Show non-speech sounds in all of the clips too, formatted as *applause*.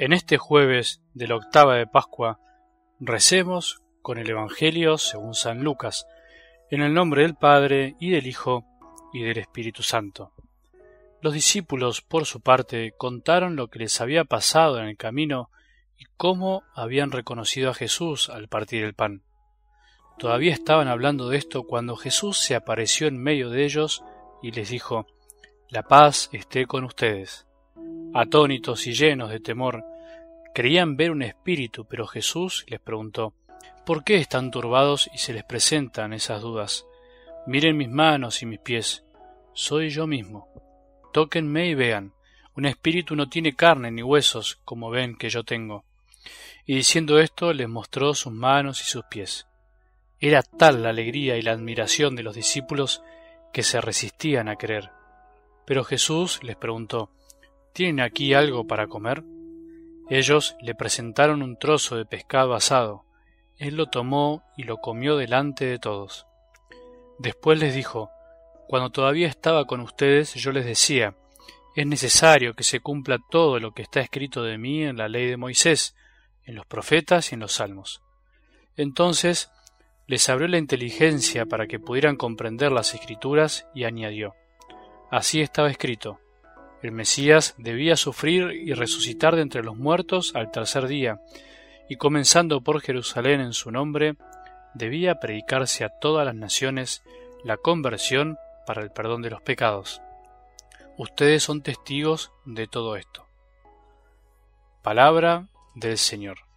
En este jueves de la octava de Pascua, recemos con el Evangelio según San Lucas, en el nombre del Padre y del Hijo y del Espíritu Santo. Los discípulos, por su parte, contaron lo que les había pasado en el camino y cómo habían reconocido a Jesús al partir el pan. Todavía estaban hablando de esto cuando Jesús se apareció en medio de ellos y les dijo, La paz esté con ustedes. Atónitos y llenos de temor, creían ver un espíritu, pero Jesús les preguntó, ¿Por qué están turbados y se les presentan esas dudas? Miren mis manos y mis pies, soy yo mismo. Tóquenme y vean, un espíritu no tiene carne ni huesos, como ven que yo tengo. Y diciendo esto les mostró sus manos y sus pies. Era tal la alegría y la admiración de los discípulos que se resistían a creer. Pero Jesús les preguntó, ¿Tienen aquí algo para comer? Ellos le presentaron un trozo de pescado asado. Él lo tomó y lo comió delante de todos. Después les dijo, Cuando todavía estaba con ustedes yo les decía, es necesario que se cumpla todo lo que está escrito de mí en la ley de Moisés, en los profetas y en los salmos. Entonces les abrió la inteligencia para que pudieran comprender las escrituras y añadió, Así estaba escrito, el Mesías debía sufrir y resucitar de entre los muertos al tercer día, y comenzando por Jerusalén en su nombre, debía predicarse a todas las naciones la conversión para el perdón de los pecados. Ustedes son testigos de todo esto. Palabra del Señor.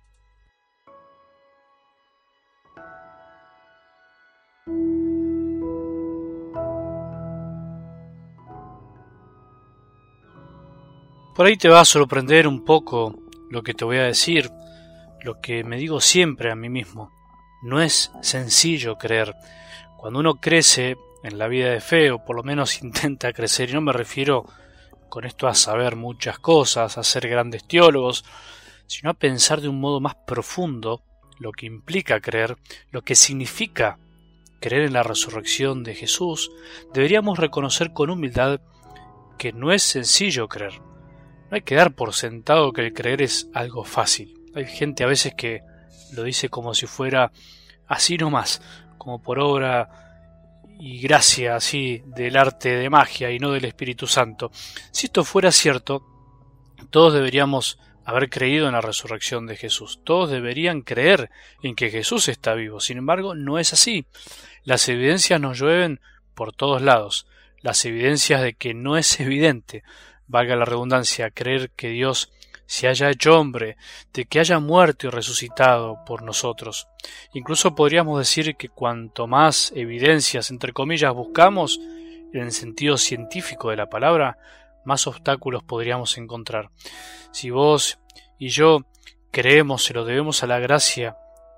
Por ahí te va a sorprender un poco lo que te voy a decir, lo que me digo siempre a mí mismo. No es sencillo creer. Cuando uno crece en la vida de fe, o por lo menos *laughs* intenta crecer, y no me refiero con esto a saber muchas cosas, a ser grandes teólogos, sino a pensar de un modo más profundo lo que implica creer, lo que significa creer en la resurrección de Jesús, deberíamos reconocer con humildad que no es sencillo creer. No hay que dar por sentado que el creer es algo fácil. Hay gente a veces que lo dice como si fuera así nomás, como por obra y gracia así del arte de magia y no del Espíritu Santo. Si esto fuera cierto, todos deberíamos haber creído en la resurrección de Jesús. Todos deberían creer en que Jesús está vivo. Sin embargo, no es así. Las evidencias nos llueven por todos lados. Las evidencias de que no es evidente valga la redundancia, creer que Dios se haya hecho hombre, de que haya muerto y resucitado por nosotros. Incluso podríamos decir que cuanto más evidencias, entre comillas, buscamos, en el sentido científico de la palabra, más obstáculos podríamos encontrar. Si vos y yo creemos, se lo debemos a la gracia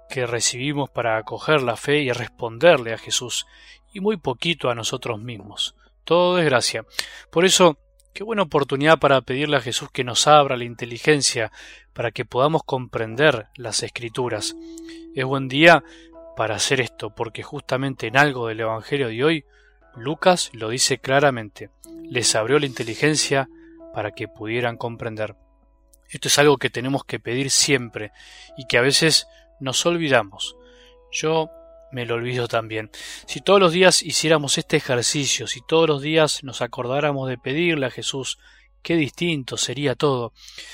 que recibimos para acoger la fe y responderle a Jesús, y muy poquito a nosotros mismos. Todo es gracia. Por eso, Qué buena oportunidad para pedirle a Jesús que nos abra la inteligencia para que podamos comprender las escrituras. Es buen día para hacer esto, porque justamente en algo del Evangelio de hoy, Lucas lo dice claramente, les abrió la inteligencia para que pudieran comprender. Esto es algo que tenemos que pedir siempre y que a veces nos olvidamos. Yo me lo olvido también. Si todos los días hiciéramos este ejercicio, si todos los días nos acordáramos de pedirle a Jesús, qué distinto sería todo.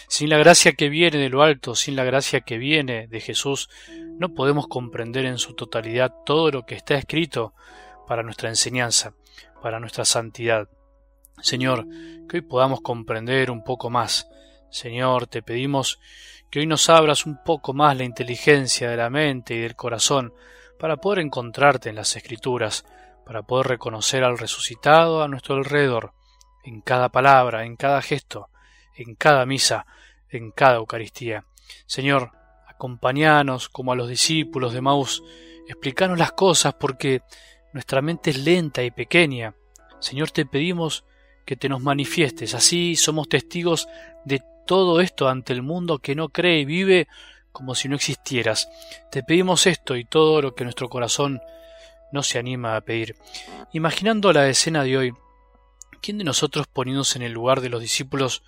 Sin la gracia que viene de lo alto, sin la gracia que viene de Jesús, no podemos comprender en su totalidad todo lo que está escrito para nuestra enseñanza, para nuestra santidad. Señor, que hoy podamos comprender un poco más. Señor, te pedimos que hoy nos abras un poco más la inteligencia de la mente y del corazón, para poder encontrarte en las Escrituras, para poder reconocer al resucitado a nuestro alrededor, en cada palabra, en cada gesto, en cada misa, en cada Eucaristía. Señor, acompañanos como a los discípulos de Maús, explícanos las cosas porque nuestra mente es lenta y pequeña. Señor, te pedimos que te nos manifiestes, así somos testigos de todo esto ante el mundo que no cree y vive como si no existieras. Te pedimos esto y todo lo que nuestro corazón no se anima a pedir. Imaginando la escena de hoy, ¿quién de nosotros poniéndose en el lugar de los discípulos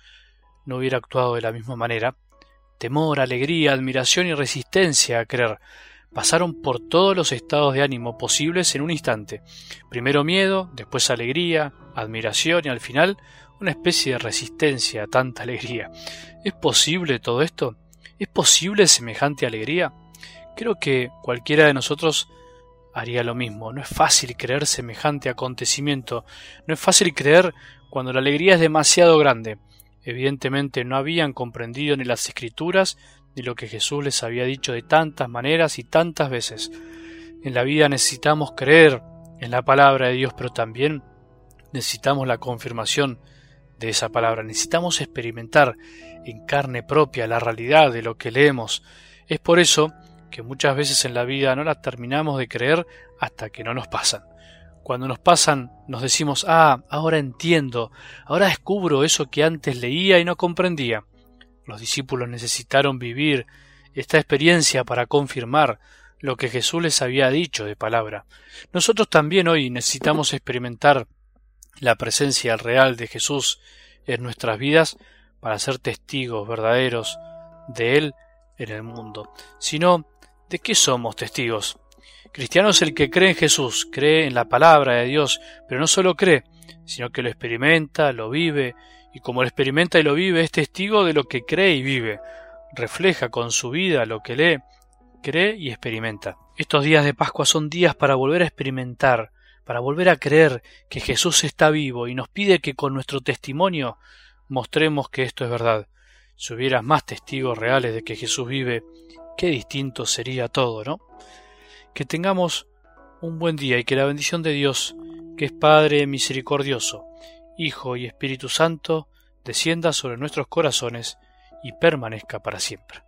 no hubiera actuado de la misma manera? temor, alegría, admiración y resistencia a creer. Pasaron por todos los estados de ánimo posibles en un instante. Primero miedo, después alegría, admiración y al final una especie de resistencia a tanta alegría. ¿Es posible todo esto? ¿Es posible semejante alegría? Creo que cualquiera de nosotros haría lo mismo. No es fácil creer semejante acontecimiento. No es fácil creer cuando la alegría es demasiado grande. Evidentemente no habían comprendido ni las escrituras ni lo que Jesús les había dicho de tantas maneras y tantas veces. En la vida necesitamos creer en la palabra de Dios, pero también necesitamos la confirmación de esa palabra. Necesitamos experimentar en carne propia la realidad de lo que leemos. Es por eso que muchas veces en la vida no la terminamos de creer hasta que no nos pasan. Cuando nos pasan nos decimos, ah, ahora entiendo, ahora descubro eso que antes leía y no comprendía. Los discípulos necesitaron vivir esta experiencia para confirmar lo que Jesús les había dicho de palabra. Nosotros también hoy necesitamos experimentar la presencia real de Jesús en nuestras vidas para ser testigos verdaderos de Él en el mundo. Si no, ¿de qué somos testigos? Cristiano es el que cree en Jesús, cree en la palabra de Dios, pero no solo cree, sino que lo experimenta, lo vive, y como lo experimenta y lo vive, es testigo de lo que cree y vive, refleja con su vida lo que lee, cree y experimenta. Estos días de Pascua son días para volver a experimentar, para volver a creer que Jesús está vivo y nos pide que con nuestro testimonio mostremos que esto es verdad. Si hubieras más testigos reales de que Jesús vive, qué distinto sería todo, ¿no? Que tengamos un buen día y que la bendición de Dios, que es Padre misericordioso, Hijo y Espíritu Santo, descienda sobre nuestros corazones y permanezca para siempre.